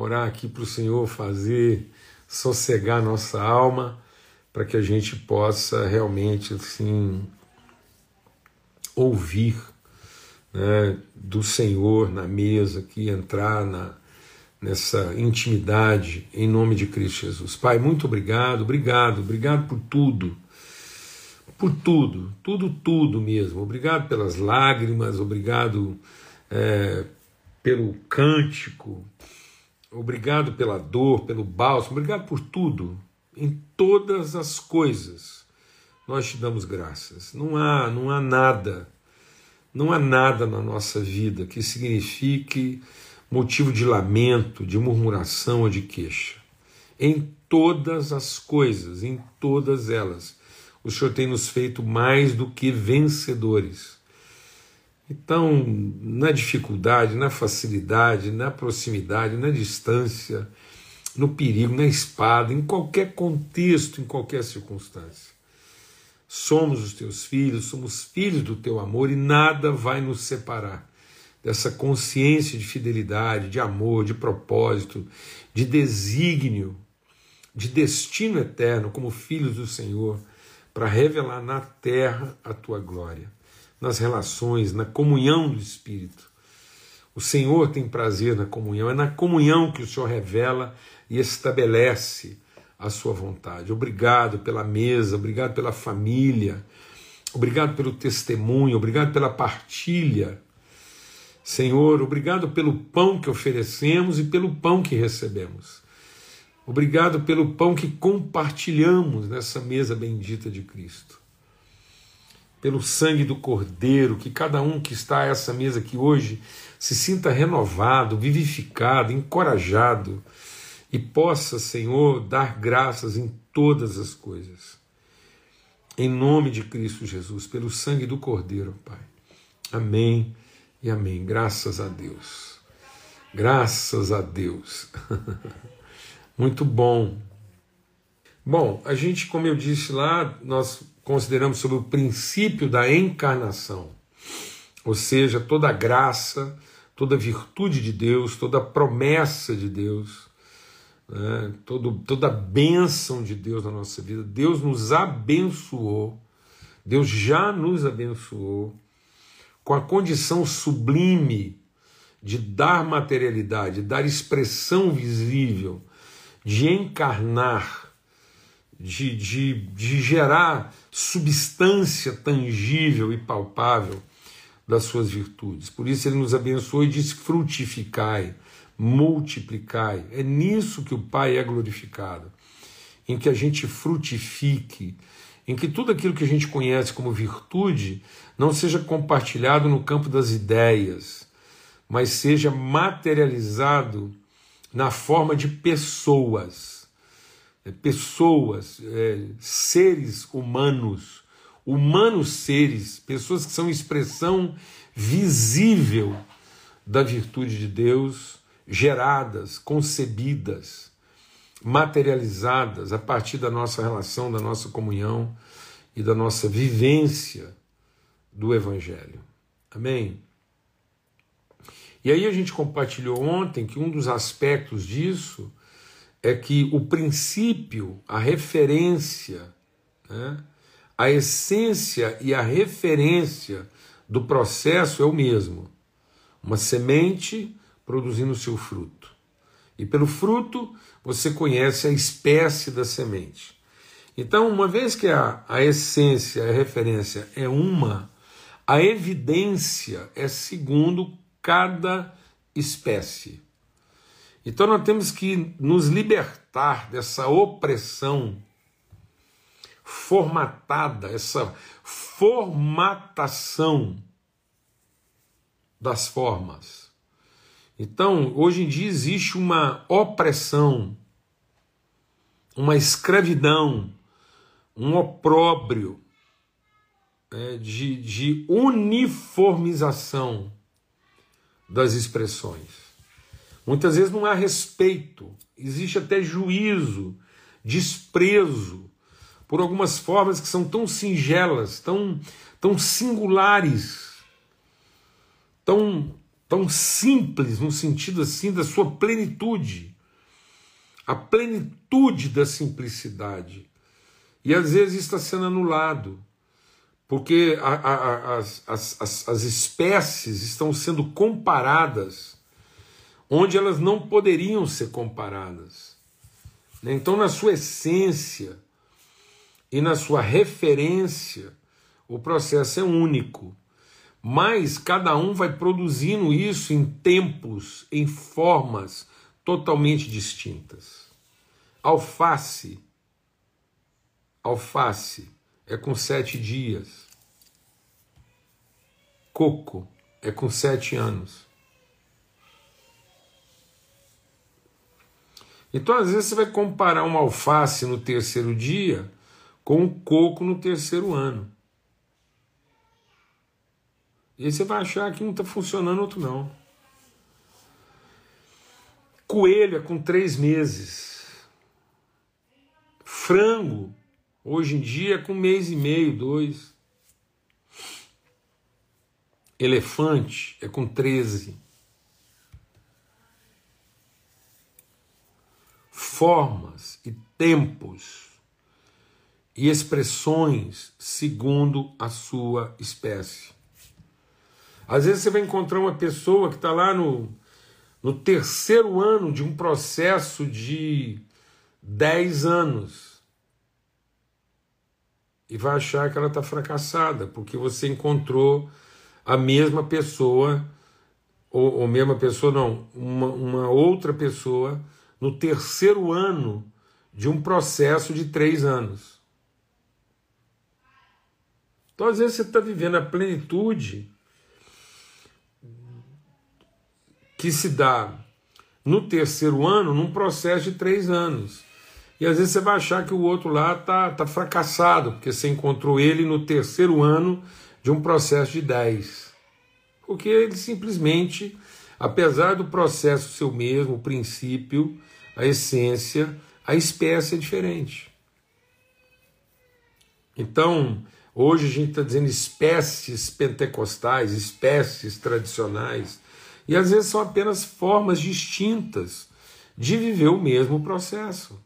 orar aqui para o Senhor fazer sossegar nossa alma, para que a gente possa realmente assim ouvir né, do Senhor na mesa, aqui entrar na, nessa intimidade em nome de Cristo Jesus. Pai, muito obrigado, obrigado, obrigado por tudo por tudo, tudo, tudo mesmo. Obrigado pelas lágrimas, obrigado é, pelo cântico, obrigado pela dor, pelo bálsamo, obrigado por tudo. Em todas as coisas nós te damos graças. Não há, não há nada, não há nada na nossa vida que signifique motivo de lamento, de murmuração ou de queixa. Em todas as coisas, em todas elas, o Senhor tem nos feito mais do que vencedores. Então, na dificuldade, na facilidade, na proximidade, na distância, no perigo, na espada, em qualquer contexto, em qualquer circunstância. Somos os teus filhos, somos filhos do teu amor e nada vai nos separar dessa consciência de fidelidade, de amor, de propósito, de desígnio, de destino eterno como filhos do Senhor para revelar na terra a tua glória, nas relações, na comunhão do Espírito. O Senhor tem prazer na comunhão, é na comunhão que o Senhor revela e estabelece a sua vontade. Obrigado pela mesa, obrigado pela família, obrigado pelo testemunho, obrigado pela partilha. Senhor, obrigado pelo pão que oferecemos e pelo pão que recebemos. Obrigado pelo pão que compartilhamos nessa mesa bendita de Cristo. Pelo sangue do Cordeiro, que cada um que está a essa mesa aqui hoje se sinta renovado, vivificado, encorajado e possa, Senhor, dar graças em todas as coisas. Em nome de Cristo Jesus, pelo sangue do Cordeiro, Pai. Amém e amém. Graças a Deus. Graças a Deus. Muito bom. Bom, a gente, como eu disse lá, nós consideramos sobre o princípio da encarnação, ou seja, toda graça, toda virtude de Deus, toda promessa de Deus, né, todo, toda bênção de Deus na nossa vida. Deus nos abençoou, Deus já nos abençoou com a condição sublime de dar materialidade, dar expressão visível de encarnar, de, de, de gerar substância tangível e palpável das suas virtudes. Por isso ele nos abençoou e diz: frutificai, multiplicai. É nisso que o Pai é glorificado, em que a gente frutifique, em que tudo aquilo que a gente conhece como virtude não seja compartilhado no campo das ideias, mas seja materializado na forma de pessoas, pessoas, é, seres humanos, humanos seres, pessoas que são expressão visível da virtude de Deus, geradas, concebidas, materializadas a partir da nossa relação, da nossa comunhão e da nossa vivência do Evangelho. Amém? E aí a gente compartilhou ontem que um dos aspectos disso é que o princípio, a referência, né, a essência e a referência do processo é o mesmo. Uma semente produzindo seu fruto. E pelo fruto você conhece a espécie da semente. Então, uma vez que a, a essência, a referência é uma, a evidência é segundo cada espécie. Então nós temos que nos libertar dessa opressão formatada, essa formatação das formas. Então, hoje em dia existe uma opressão, uma escravidão, um opróbrio é, de, de uniformização das expressões. Muitas vezes não há respeito, existe até juízo, desprezo por algumas formas que são tão singelas, tão, tão singulares, tão tão simples no sentido assim da sua plenitude, a plenitude da simplicidade. E às vezes está sendo anulado, porque a, a, as, as, as espécies estão sendo comparadas onde elas não poderiam ser comparadas. Né? Então, na sua essência e na sua referência, o processo é único. Mas cada um vai produzindo isso em tempos, em formas totalmente distintas. Alface, alface é com sete dias. Coco é com sete anos. Então, às vezes, você vai comparar uma alface no terceiro dia com um coco no terceiro ano. E aí você vai achar que um está funcionando, outro não. Coelho é com três meses. Frango, hoje em dia, com um mês e meio, dois. Elefante é com treze. Formas e tempos e expressões segundo a sua espécie. Às vezes você vai encontrar uma pessoa que está lá no, no terceiro ano de um processo de 10 anos e vai achar que ela está fracassada, porque você encontrou a mesma pessoa, ou, ou mesma pessoa não, uma, uma outra pessoa no terceiro ano de um processo de três anos. Então, às vezes, você está vivendo a plenitude que se dá no terceiro ano num processo de três anos. E às vezes você vai achar que o outro lá está tá fracassado, porque você encontrou ele no terceiro ano de um processo de dez. Porque ele simplesmente, apesar do processo ser o mesmo, o princípio, a essência, a espécie é diferente. Então, hoje a gente está dizendo espécies pentecostais, espécies tradicionais. E às vezes são apenas formas distintas de viver o mesmo processo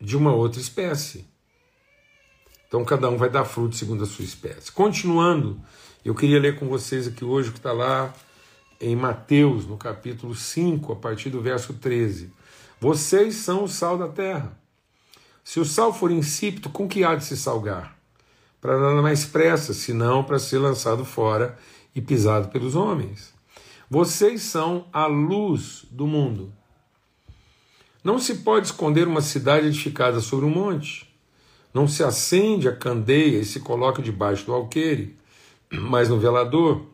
de uma outra espécie. Então cada um vai dar fruto segundo a sua espécie. Continuando, eu queria ler com vocês aqui hoje o que está lá em Mateus, no capítulo 5, a partir do verso 13. Vocês são o sal da terra. Se o sal for insípido, com que há de se salgar? Para nada mais pressa, senão para ser lançado fora e pisado pelos homens. Vocês são a luz do mundo. Não se pode esconder uma cidade edificada sobre um monte. Não se acende a candeia e se coloca debaixo do alqueire, mas no velador.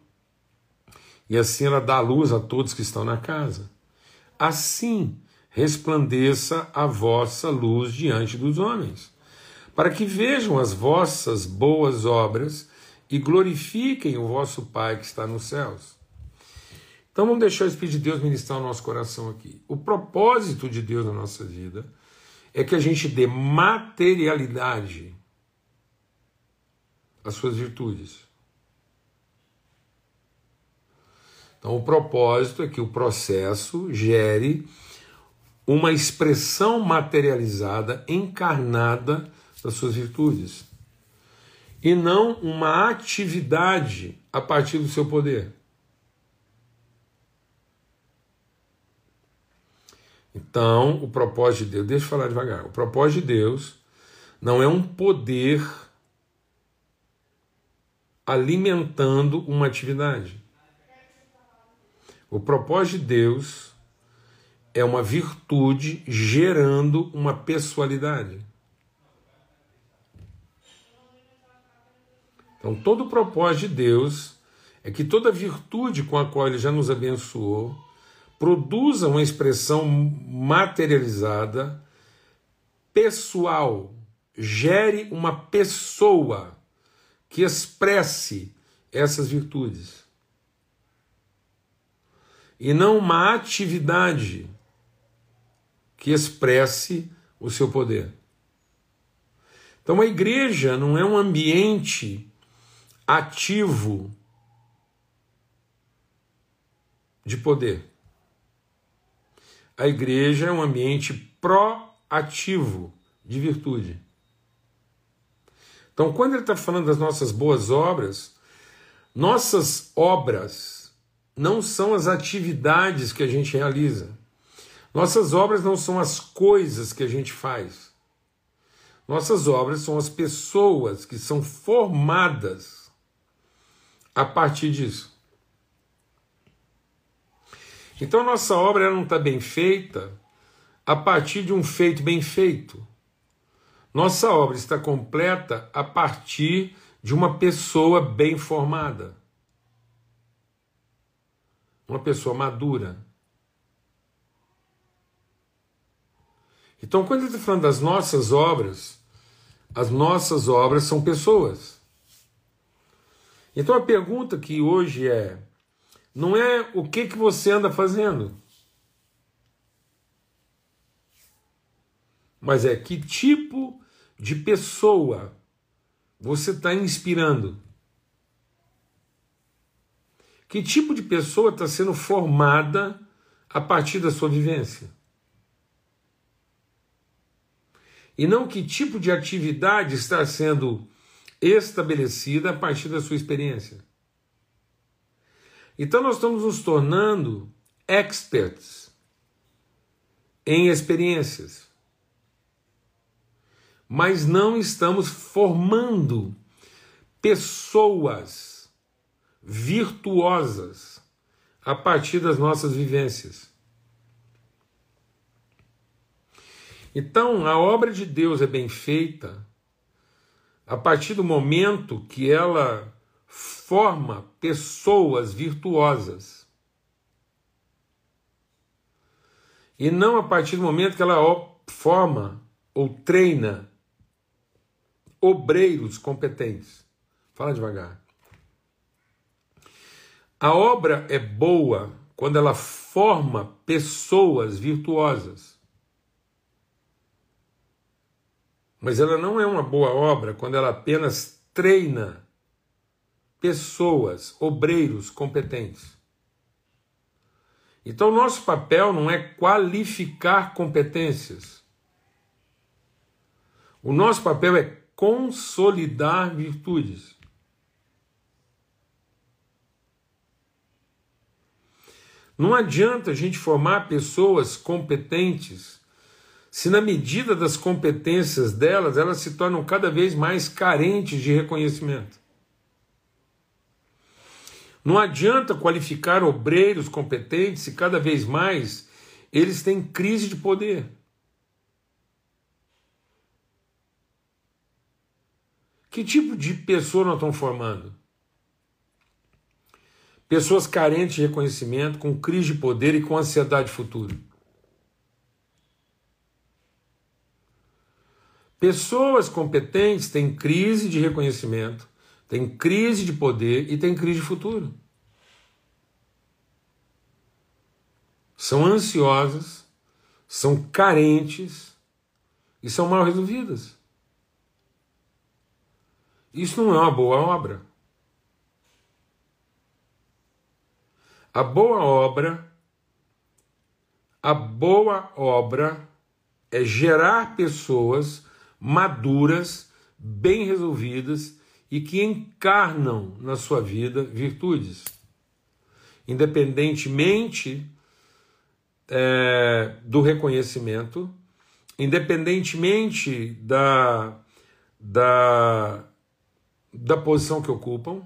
E assim ela dá luz a todos que estão na casa. Assim resplandeça a vossa luz diante dos homens, para que vejam as vossas boas obras e glorifiquem o vosso Pai que está nos céus. Então vamos deixar o Espírito de Deus ministrar o nosso coração aqui. O propósito de Deus na nossa vida é que a gente dê materialidade às suas virtudes. Então o propósito é que o processo gere uma expressão materializada, encarnada das suas virtudes e não uma atividade a partir do seu poder. Então, o propósito de Deus, deixa eu falar devagar. O propósito de Deus não é um poder alimentando uma atividade. O propósito de Deus é uma virtude gerando uma pessoalidade. Então, todo o propósito de Deus é que toda virtude com a qual Ele já nos abençoou produza uma expressão materializada, pessoal, gere uma pessoa que expresse essas virtudes. E não uma atividade que expresse o seu poder. Então, a igreja não é um ambiente ativo de poder. A igreja é um ambiente proativo de virtude. Então, quando ele está falando das nossas boas obras, nossas obras não são as atividades que a gente realiza. Nossas obras não são as coisas que a gente faz. Nossas obras são as pessoas que são formadas a partir disso. Então nossa obra não está bem feita a partir de um feito bem feito. Nossa obra está completa a partir de uma pessoa bem formada. Uma pessoa madura. Então, quando ele está falando das nossas obras, as nossas obras são pessoas. Então a pergunta que hoje é: não é o que, que você anda fazendo, mas é que tipo de pessoa você está inspirando. Que tipo de pessoa está sendo formada a partir da sua vivência? e não que tipo de atividade está sendo estabelecida a partir da sua experiência. Então nós estamos nos tornando experts em experiências, mas não estamos formando pessoas virtuosas a partir das nossas vivências. Então, a obra de Deus é bem feita a partir do momento que ela forma pessoas virtuosas. E não a partir do momento que ela forma ou treina obreiros competentes. Fala devagar. A obra é boa quando ela forma pessoas virtuosas. Mas ela não é uma boa obra quando ela apenas treina pessoas, obreiros competentes. Então, nosso papel não é qualificar competências. O nosso papel é consolidar virtudes. Não adianta a gente formar pessoas competentes se na medida das competências delas, elas se tornam cada vez mais carentes de reconhecimento. Não adianta qualificar obreiros competentes se cada vez mais eles têm crise de poder. Que tipo de pessoa nós estamos formando? Pessoas carentes de reconhecimento, com crise de poder e com ansiedade futura. Pessoas competentes têm crise de reconhecimento, têm crise de poder e têm crise de futuro. São ansiosas, são carentes e são mal resolvidas. Isso não é uma boa obra. A boa obra, a boa obra é gerar pessoas maduras, bem resolvidas e que encarnam na sua vida virtudes. Independentemente é, do reconhecimento, independentemente da, da, da posição que ocupam,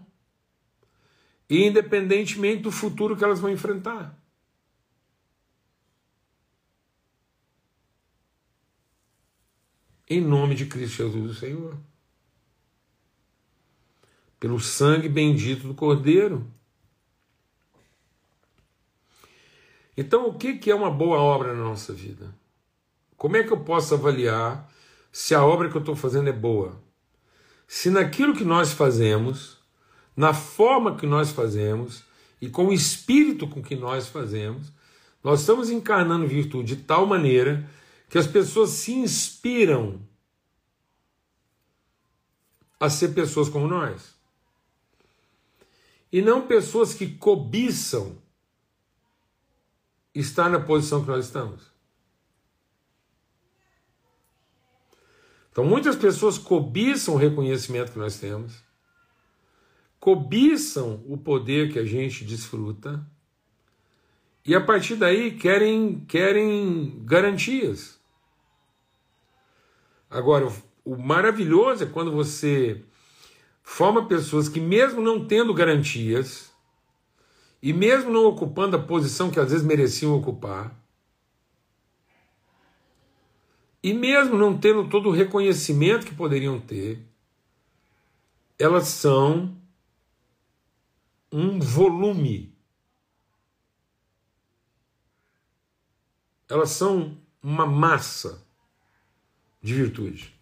independentemente do futuro que elas vão enfrentar. Em nome de Cristo Jesus, o Senhor. Pelo sangue bendito do Cordeiro. Então, o que é uma boa obra na nossa vida? Como é que eu posso avaliar se a obra que eu estou fazendo é boa? Se naquilo que nós fazemos, na forma que nós fazemos e com o espírito com que nós fazemos, nós estamos encarnando virtude de tal maneira que as pessoas se inspiram a ser pessoas como nós. E não pessoas que cobiçam estar na posição que nós estamos. Então, muitas pessoas cobiçam o reconhecimento que nós temos, cobiçam o poder que a gente desfruta, e a partir daí querem, querem garantias. Agora, o maravilhoso é quando você forma pessoas que, mesmo não tendo garantias, e mesmo não ocupando a posição que às vezes mereciam ocupar, e mesmo não tendo todo o reconhecimento que poderiam ter, elas são um volume. Elas são uma massa de virtude.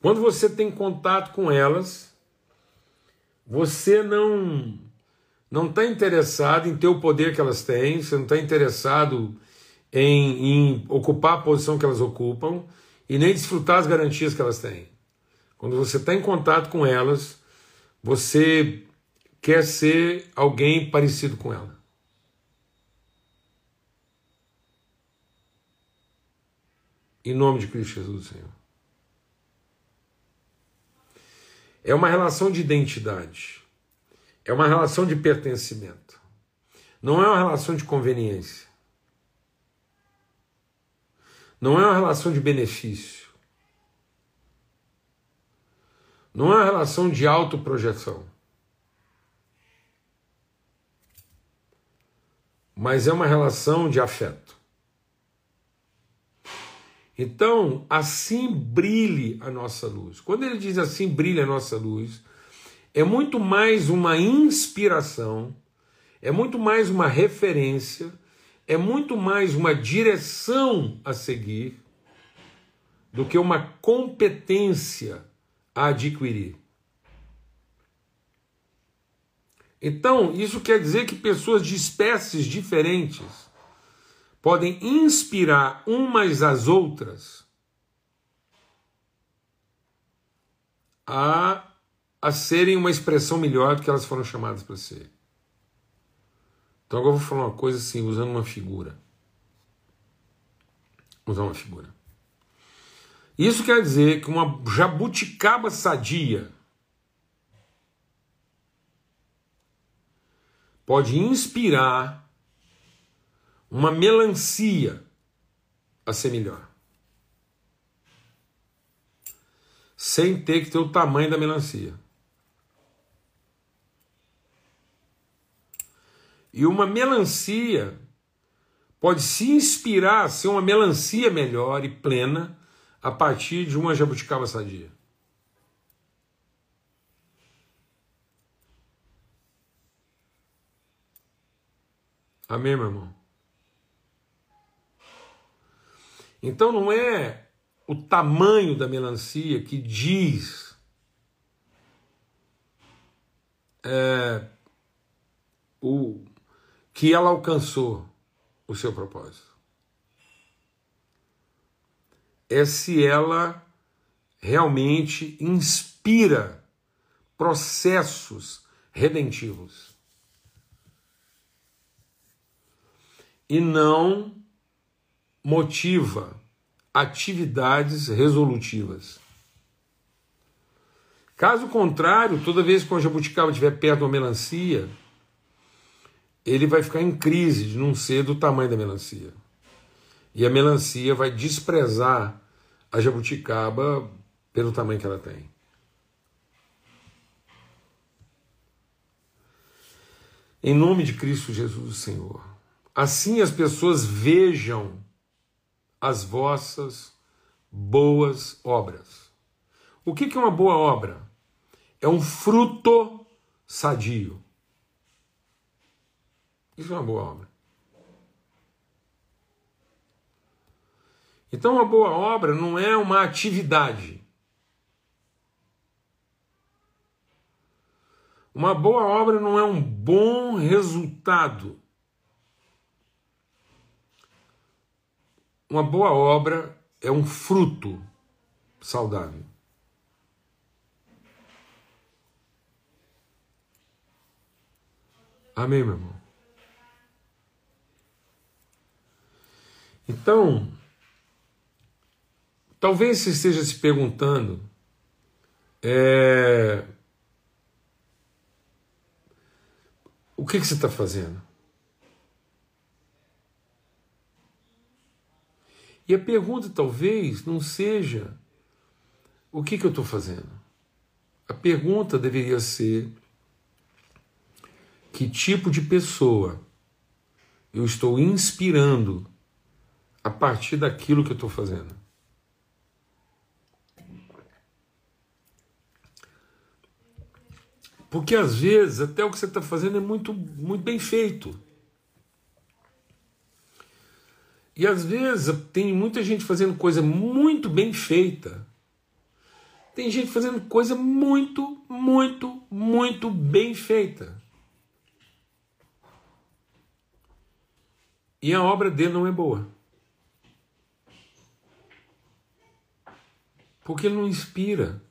Quando você tem contato com elas, você não não está interessado em ter o poder que elas têm, você não está interessado em, em, ocupar a posição que elas ocupam e nem desfrutar as garantias que elas têm. Quando você está em contato com elas, você quer ser alguém parecido com ela. Em nome de Cristo Jesus, Senhor. É uma relação de identidade. É uma relação de pertencimento. Não é uma relação de conveniência. Não é uma relação de benefício. Não é uma relação de autoprojeção. Mas é uma relação de afeto. Então, assim brilhe a nossa luz. Quando ele diz assim brilhe a nossa luz, é muito mais uma inspiração, é muito mais uma referência, é muito mais uma direção a seguir do que uma competência adquirir. Então, isso quer dizer que pessoas de espécies diferentes podem inspirar umas às outras a, a serem uma expressão melhor do que elas foram chamadas para ser. Então agora eu vou falar uma coisa assim, usando uma figura. Usar uma figura. Isso quer dizer que uma jabuticaba sadia pode inspirar uma melancia a ser melhor. Sem ter que ter o tamanho da melancia. E uma melancia pode se inspirar a ser uma melancia melhor e plena a partir de uma jabuticaba sadia. Amém, meu irmão? Então não é o tamanho da melancia que diz é, o que ela alcançou o seu propósito. É se ela realmente inspira processos redentivos. E não motiva atividades resolutivas. Caso contrário, toda vez que o jabuticaba estiver perto de uma melancia, ele vai ficar em crise de não ser do tamanho da melancia. E a melancia vai desprezar a jabuticaba pelo tamanho que ela tem. Em nome de Cristo Jesus, Senhor. Assim as pessoas vejam as vossas boas obras. O que é uma boa obra? É um fruto sadio. Isso é uma boa obra. Então, uma boa obra não é uma atividade. Uma boa obra não é um bom resultado. Uma boa obra é um fruto saudável. Amém, meu irmão? Então, talvez você esteja se perguntando é, o que, que você está fazendo? E a pergunta talvez não seja o que, que eu estou fazendo. A pergunta deveria ser que tipo de pessoa eu estou inspirando a partir daquilo que eu estou fazendo. Porque às vezes até o que você está fazendo é muito, muito bem feito. E às vezes tem muita gente fazendo coisa muito bem feita. Tem gente fazendo coisa muito, muito, muito bem feita. E a obra dele não é boa. Porque ele não inspira.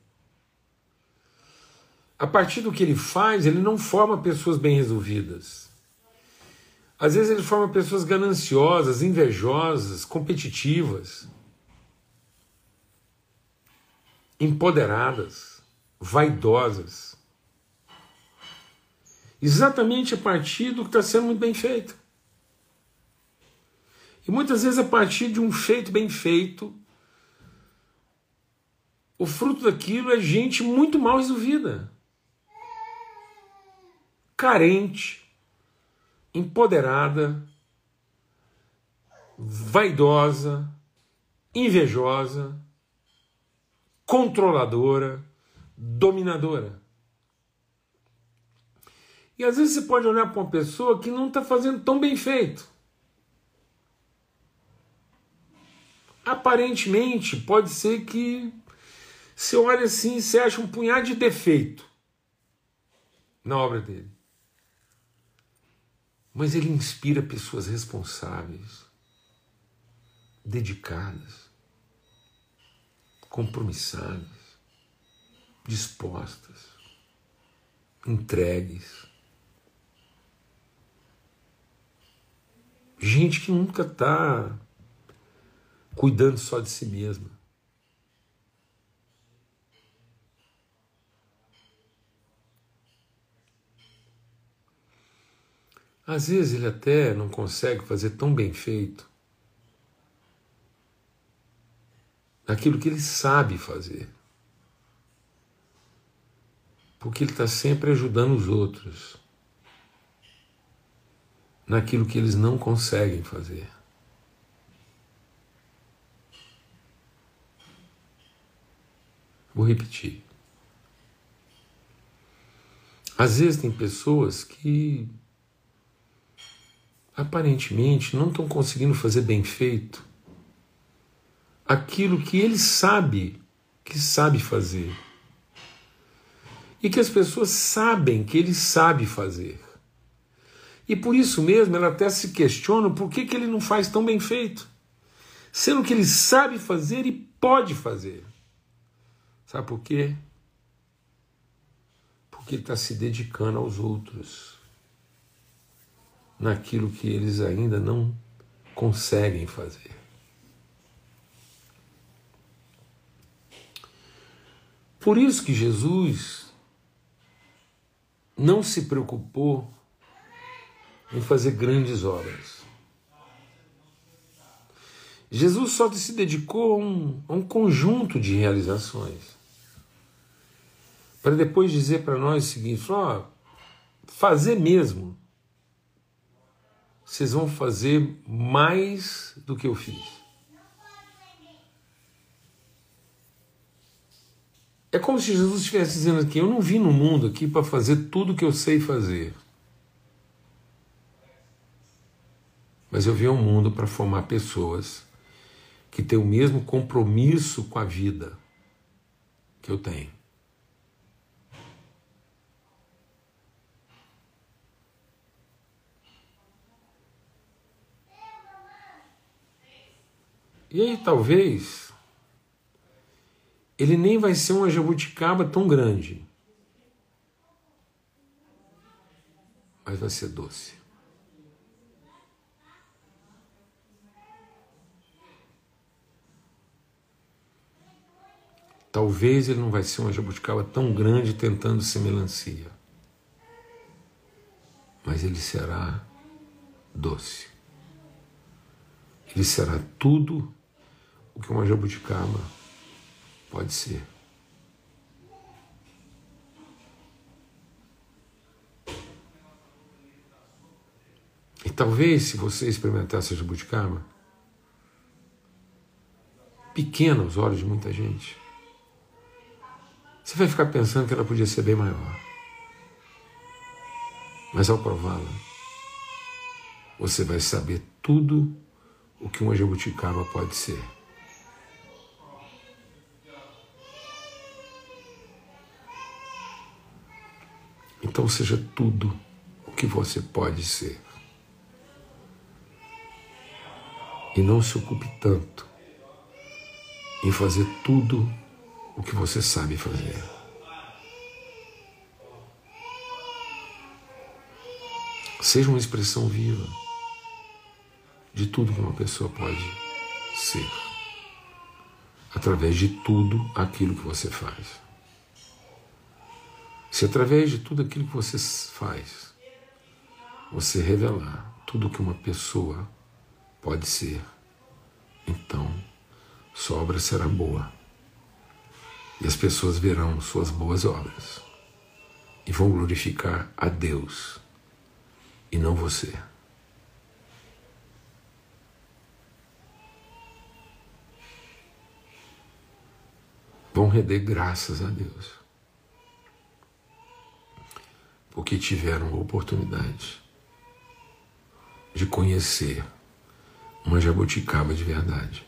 A partir do que ele faz, ele não forma pessoas bem resolvidas. Às vezes ele forma pessoas gananciosas, invejosas, competitivas, empoderadas, vaidosas. Exatamente a partir do que está sendo muito bem feito. E muitas vezes a partir de um feito bem feito, o fruto daquilo é gente muito mal resolvida, carente, empoderada, vaidosa, invejosa, controladora, dominadora. E às vezes você pode olhar para uma pessoa que não está fazendo tão bem feito. Aparentemente, pode ser que você olha assim e você acha um punhado de defeito na obra dele. Mas ele inspira pessoas responsáveis, dedicadas, compromissadas, dispostas, entregues. Gente que nunca está cuidando só de si mesma. Às vezes ele até não consegue fazer tão bem feito aquilo que ele sabe fazer. Porque ele está sempre ajudando os outros naquilo que eles não conseguem fazer. Vou repetir. Às vezes tem pessoas que aparentemente não estão conseguindo fazer bem feito aquilo que ele sabe que sabe fazer. E que as pessoas sabem que ele sabe fazer. E por isso mesmo ela até se questiona por que, que ele não faz tão bem feito. Sendo que ele sabe fazer e pode fazer. Sabe por quê? Porque ele está se dedicando aos outros naquilo que eles ainda não conseguem fazer. Por isso que Jesus não se preocupou em fazer grandes obras. Jesus só se dedicou a um, a um conjunto de realizações. Para depois dizer para nós o seguinte: ó, fazer mesmo vocês vão fazer mais do que eu fiz. É como se Jesus estivesse dizendo aqui: eu não vim no mundo aqui para fazer tudo o que eu sei fazer. Mas eu vim ao mundo para formar pessoas que têm o mesmo compromisso com a vida que eu tenho. E aí talvez ele nem vai ser uma jabuticaba tão grande. mas vai ser doce. Talvez ele não vai ser uma jabuticaba tão grande tentando ser melancia, mas ele será doce. Ele será tudo o que uma jabuticaba pode ser. E talvez, se você experimentar essa jabuticaba, pequena aos olhos de muita gente, você vai ficar pensando que ela podia ser bem maior. Mas ao prová-la, você vai saber tudo o que uma jabuticaba pode ser. Então seja tudo o que você pode ser. E não se ocupe tanto em fazer tudo o que você sabe fazer. Seja uma expressão viva de tudo que uma pessoa pode ser, através de tudo aquilo que você faz. Se através de tudo aquilo que você faz, você revelar tudo que uma pessoa pode ser, então sua obra será boa e as pessoas verão suas boas obras e vão glorificar a Deus e não você. Vão render graças a Deus, porque tiveram a oportunidade de conhecer uma jabuticaba de verdade.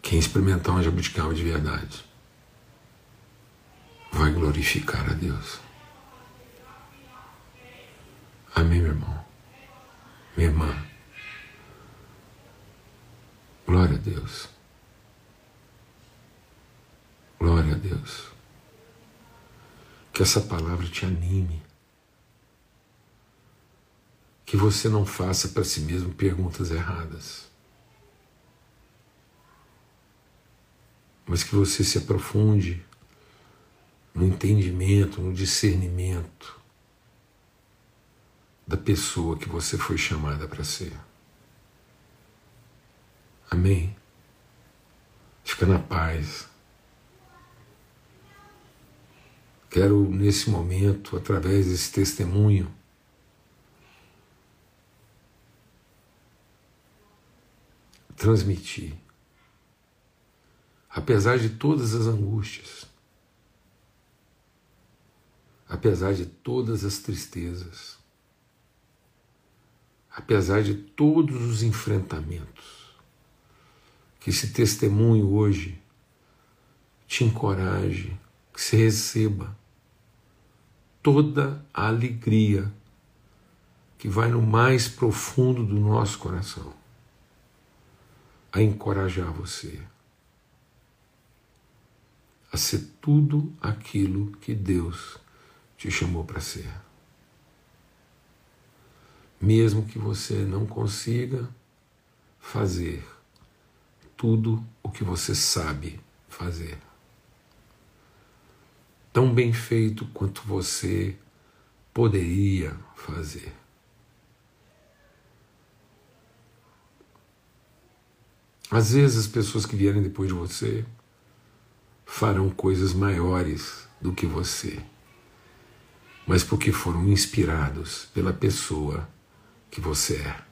Quem experimentar uma jabuticaba de verdade vai glorificar a Deus. Amém, meu irmão? Minha irmã. Glória a Deus. Glória a Deus. Que essa palavra te anime. Que você não faça para si mesmo perguntas erradas. mas que você se aprofunde no entendimento, no discernimento da pessoa que você foi chamada para ser. Amém? Fica na paz. Quero, nesse momento, através desse testemunho, transmitir. Apesar de todas as angústias, apesar de todas as tristezas, apesar de todos os enfrentamentos, que esse testemunho hoje te encoraje, que você receba toda a alegria que vai no mais profundo do nosso coração a encorajar você a ser tudo aquilo que Deus te chamou para ser. Mesmo que você não consiga fazer tudo o que você sabe fazer. Tão bem feito quanto você poderia fazer. Às vezes as pessoas que vierem depois de você farão coisas maiores do que você, mas porque foram inspirados pela pessoa que você é.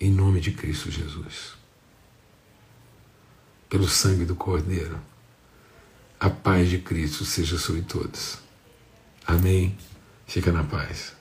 Em nome de Cristo Jesus. Pelo sangue do Cordeiro. A paz de Cristo seja sobre todos. Amém. Fica na paz.